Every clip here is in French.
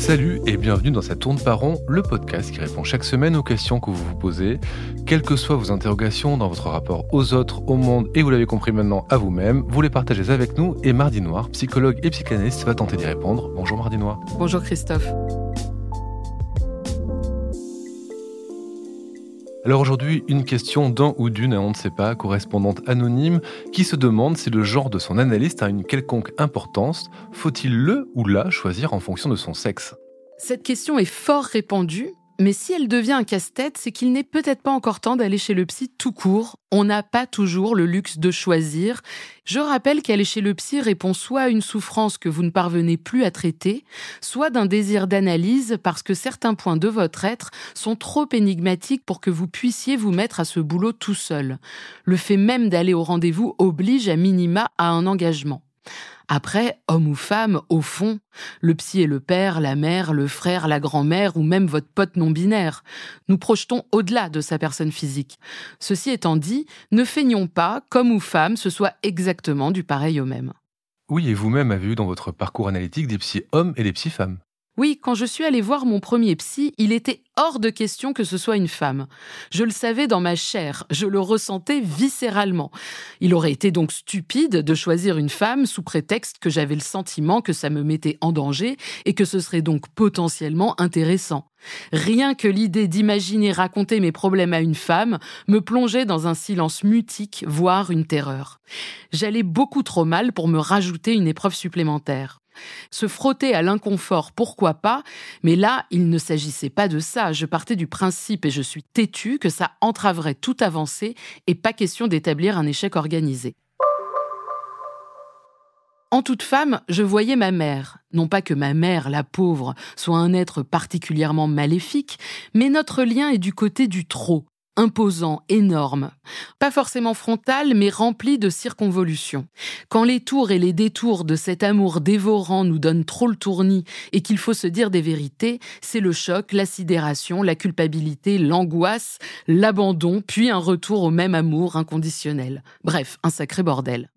Salut et bienvenue dans cette tourne par rond, le podcast qui répond chaque semaine aux questions que vous vous posez, quelles que soient vos interrogations dans votre rapport aux autres, au monde et vous l'avez compris maintenant à vous-même, vous les partagez avec nous et Mardi Noir, psychologue et psychanalyste, va tenter d'y répondre. Bonjour Mardi Noir. Bonjour Christophe. Alors aujourd'hui, une question d'un ou d'une, on ne sait pas, correspondante anonyme, qui se demande si le genre de son analyste a une quelconque importance. Faut-il le ou la choisir en fonction de son sexe? Cette question est fort répandue mais si elle devient un casse-tête, c'est qu'il n'est peut-être pas encore temps d'aller chez le psy tout court. On n'a pas toujours le luxe de choisir. Je rappelle qu'aller chez le psy répond soit à une souffrance que vous ne parvenez plus à traiter, soit d'un désir d'analyse parce que certains points de votre être sont trop énigmatiques pour que vous puissiez vous mettre à ce boulot tout seul. Le fait même d'aller au rendez-vous oblige à minima à un engagement. Après, homme ou femme, au fond, le psy est le père, la mère, le frère, la grand-mère ou même votre pote non binaire. Nous projetons au-delà de sa personne physique. Ceci étant dit, ne feignons pas qu'homme ou femme ce soit exactement du pareil au même. Oui, et vous-même avez eu dans votre parcours analytique des psy hommes et des psy femmes. Oui, quand je suis allée voir mon premier psy, il était hors de question que ce soit une femme. Je le savais dans ma chair, je le ressentais viscéralement. Il aurait été donc stupide de choisir une femme sous prétexte que j'avais le sentiment que ça me mettait en danger et que ce serait donc potentiellement intéressant. Rien que l'idée d'imaginer raconter mes problèmes à une femme me plongeait dans un silence mutique, voire une terreur. J'allais beaucoup trop mal pour me rajouter une épreuve supplémentaire. Se frotter à l'inconfort, pourquoi pas, mais là, il ne s'agissait pas de ça. Je partais du principe, et je suis têtu, que ça entraverait toute avancée et pas question d'établir un échec organisé. En toute femme, je voyais ma mère. Non pas que ma mère, la pauvre, soit un être particulièrement maléfique, mais notre lien est du côté du trop, imposant, énorme. Pas forcément frontal, mais rempli de circonvolutions. Quand les tours et les détours de cet amour dévorant nous donnent trop le tournis et qu'il faut se dire des vérités, c'est le choc, la sidération, la culpabilité, l'angoisse, l'abandon, puis un retour au même amour inconditionnel. Bref, un sacré bordel.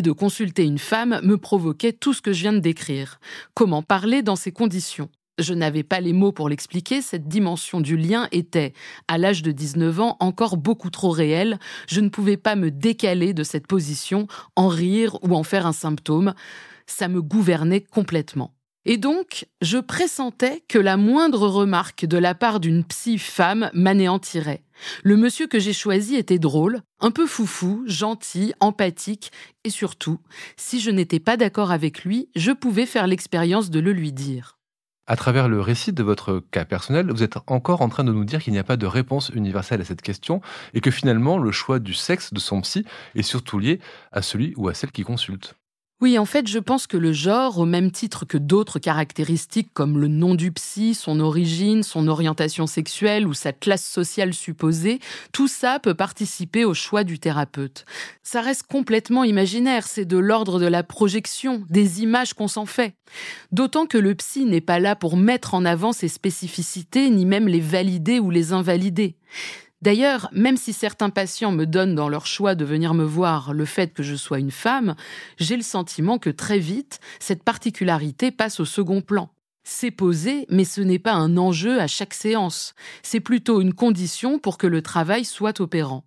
De consulter une femme me provoquait tout ce que je viens de décrire. Comment parler dans ces conditions? Je n'avais pas les mots pour l'expliquer, cette dimension du lien était, à l'âge de 19 ans, encore beaucoup trop réelle. Je ne pouvais pas me décaler de cette position, en rire ou en faire un symptôme. Ça me gouvernait complètement. Et donc, je pressentais que la moindre remarque de la part d'une psy femme m'anéantirait. Le monsieur que j'ai choisi était drôle, un peu foufou, gentil, empathique, et surtout, si je n'étais pas d'accord avec lui, je pouvais faire l'expérience de le lui dire. À travers le récit de votre cas personnel, vous êtes encore en train de nous dire qu'il n'y a pas de réponse universelle à cette question et que finalement le choix du sexe de son psy est surtout lié à celui ou à celle qui consulte. Oui, en fait, je pense que le genre, au même titre que d'autres caractéristiques comme le nom du psy, son origine, son orientation sexuelle ou sa classe sociale supposée, tout ça peut participer au choix du thérapeute. Ça reste complètement imaginaire, c'est de l'ordre de la projection, des images qu'on s'en fait. D'autant que le psy n'est pas là pour mettre en avant ses spécificités, ni même les valider ou les invalider. D'ailleurs, même si certains patients me donnent dans leur choix de venir me voir le fait que je sois une femme, j'ai le sentiment que très vite, cette particularité passe au second plan. C'est posé, mais ce n'est pas un enjeu à chaque séance. C'est plutôt une condition pour que le travail soit opérant.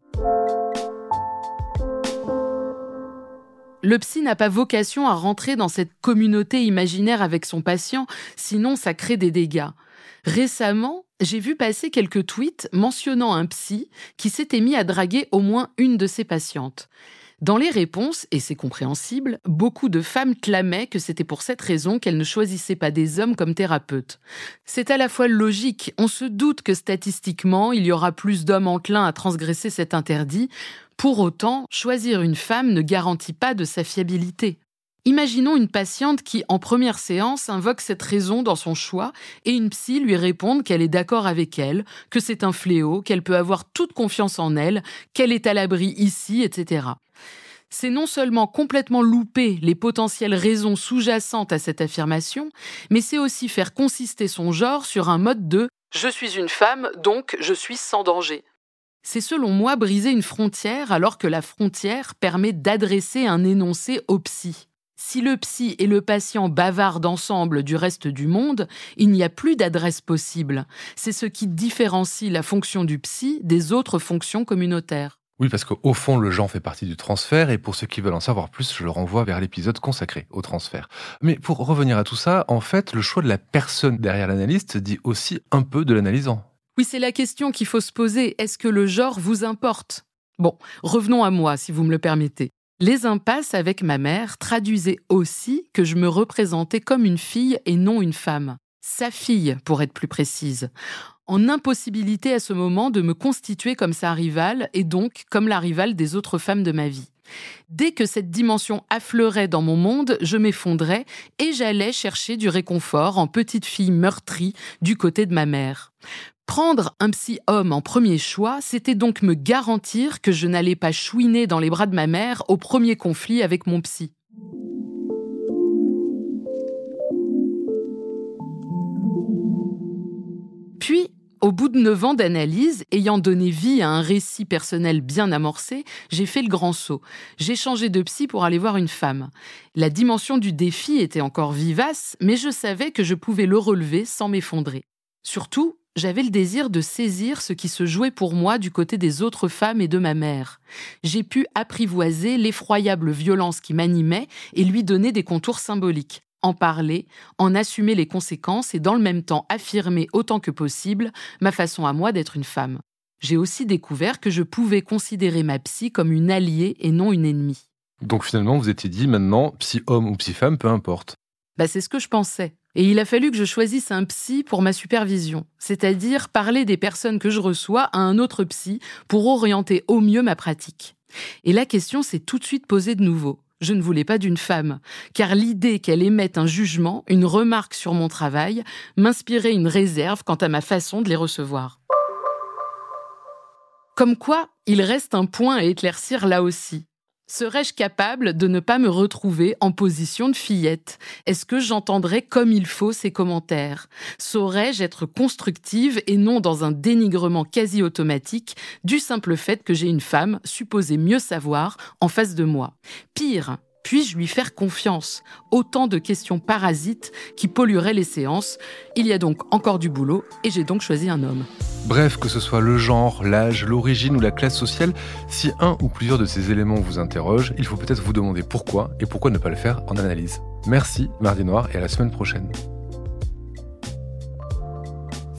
Le psy n'a pas vocation à rentrer dans cette communauté imaginaire avec son patient, sinon ça crée des dégâts. Récemment, j'ai vu passer quelques tweets mentionnant un psy qui s'était mis à draguer au moins une de ses patientes. Dans les réponses, et c'est compréhensible, beaucoup de femmes clamaient que c'était pour cette raison qu'elles ne choisissaient pas des hommes comme thérapeutes. C'est à la fois logique, on se doute que statistiquement, il y aura plus d'hommes enclins à transgresser cet interdit. Pour autant, choisir une femme ne garantit pas de sa fiabilité. Imaginons une patiente qui, en première séance, invoque cette raison dans son choix et une psy lui réponde qu'elle est d'accord avec elle, que c'est un fléau, qu'elle peut avoir toute confiance en elle, qu'elle est à l'abri ici, etc. C'est non seulement complètement louper les potentielles raisons sous-jacentes à cette affirmation, mais c'est aussi faire consister son genre sur un mode de je suis une femme, donc je suis sans danger. C'est selon moi briser une frontière alors que la frontière permet d'adresser un énoncé au psy. Si le psy et le patient bavardent ensemble du reste du monde, il n'y a plus d'adresse possible. C'est ce qui différencie la fonction du psy des autres fonctions communautaires. Oui, parce qu'au fond, le genre fait partie du transfert, et pour ceux qui veulent en savoir plus, je le renvoie vers l'épisode consacré au transfert. Mais pour revenir à tout ça, en fait, le choix de la personne derrière l'analyste dit aussi un peu de l'analysant. Oui, c'est la question qu'il faut se poser. Est-ce que le genre vous importe? Bon, revenons à moi, si vous me le permettez. Les impasses avec ma mère traduisaient aussi que je me représentais comme une fille et non une femme. Sa fille, pour être plus précise en impossibilité à ce moment de me constituer comme sa rivale et donc comme la rivale des autres femmes de ma vie. Dès que cette dimension affleurait dans mon monde, je m'effondrais et j'allais chercher du réconfort en petite fille meurtrie du côté de ma mère. Prendre un psy homme en premier choix, c'était donc me garantir que je n'allais pas chouiner dans les bras de ma mère au premier conflit avec mon psy. Puis, au bout de neuf ans d'analyse, ayant donné vie à un récit personnel bien amorcé, j'ai fait le grand saut. J'ai changé de psy pour aller voir une femme. La dimension du défi était encore vivace, mais je savais que je pouvais le relever sans m'effondrer. Surtout, j'avais le désir de saisir ce qui se jouait pour moi du côté des autres femmes et de ma mère. J'ai pu apprivoiser l'effroyable violence qui m'animait et lui donner des contours symboliques en parler, en assumer les conséquences et dans le même temps affirmer autant que possible ma façon à moi d'être une femme. J'ai aussi découvert que je pouvais considérer ma psy comme une alliée et non une ennemie. Donc finalement, vous étiez dit maintenant, psy homme ou psy femme, peu importe. Bah c'est ce que je pensais. Et il a fallu que je choisisse un psy pour ma supervision, c'est-à-dire parler des personnes que je reçois à un autre psy pour orienter au mieux ma pratique. Et la question s'est tout de suite posée de nouveau je ne voulais pas d'une femme, car l'idée qu'elle émette un jugement, une remarque sur mon travail, m'inspirait une réserve quant à ma façon de les recevoir. Comme quoi, il reste un point à éclaircir là aussi. Serais-je capable de ne pas me retrouver en position de fillette? Est-ce que j'entendrais comme il faut ces commentaires? Saurais-je être constructive et non dans un dénigrement quasi automatique du simple fait que j'ai une femme, supposée mieux savoir, en face de moi? Pire, puis-je lui faire confiance Autant de questions parasites qui pollueraient les séances. Il y a donc encore du boulot et j'ai donc choisi un homme. Bref, que ce soit le genre, l'âge, l'origine ou la classe sociale, si un ou plusieurs de ces éléments vous interrogent, il faut peut-être vous demander pourquoi et pourquoi ne pas le faire en analyse. Merci, Mardi Noir, et à la semaine prochaine.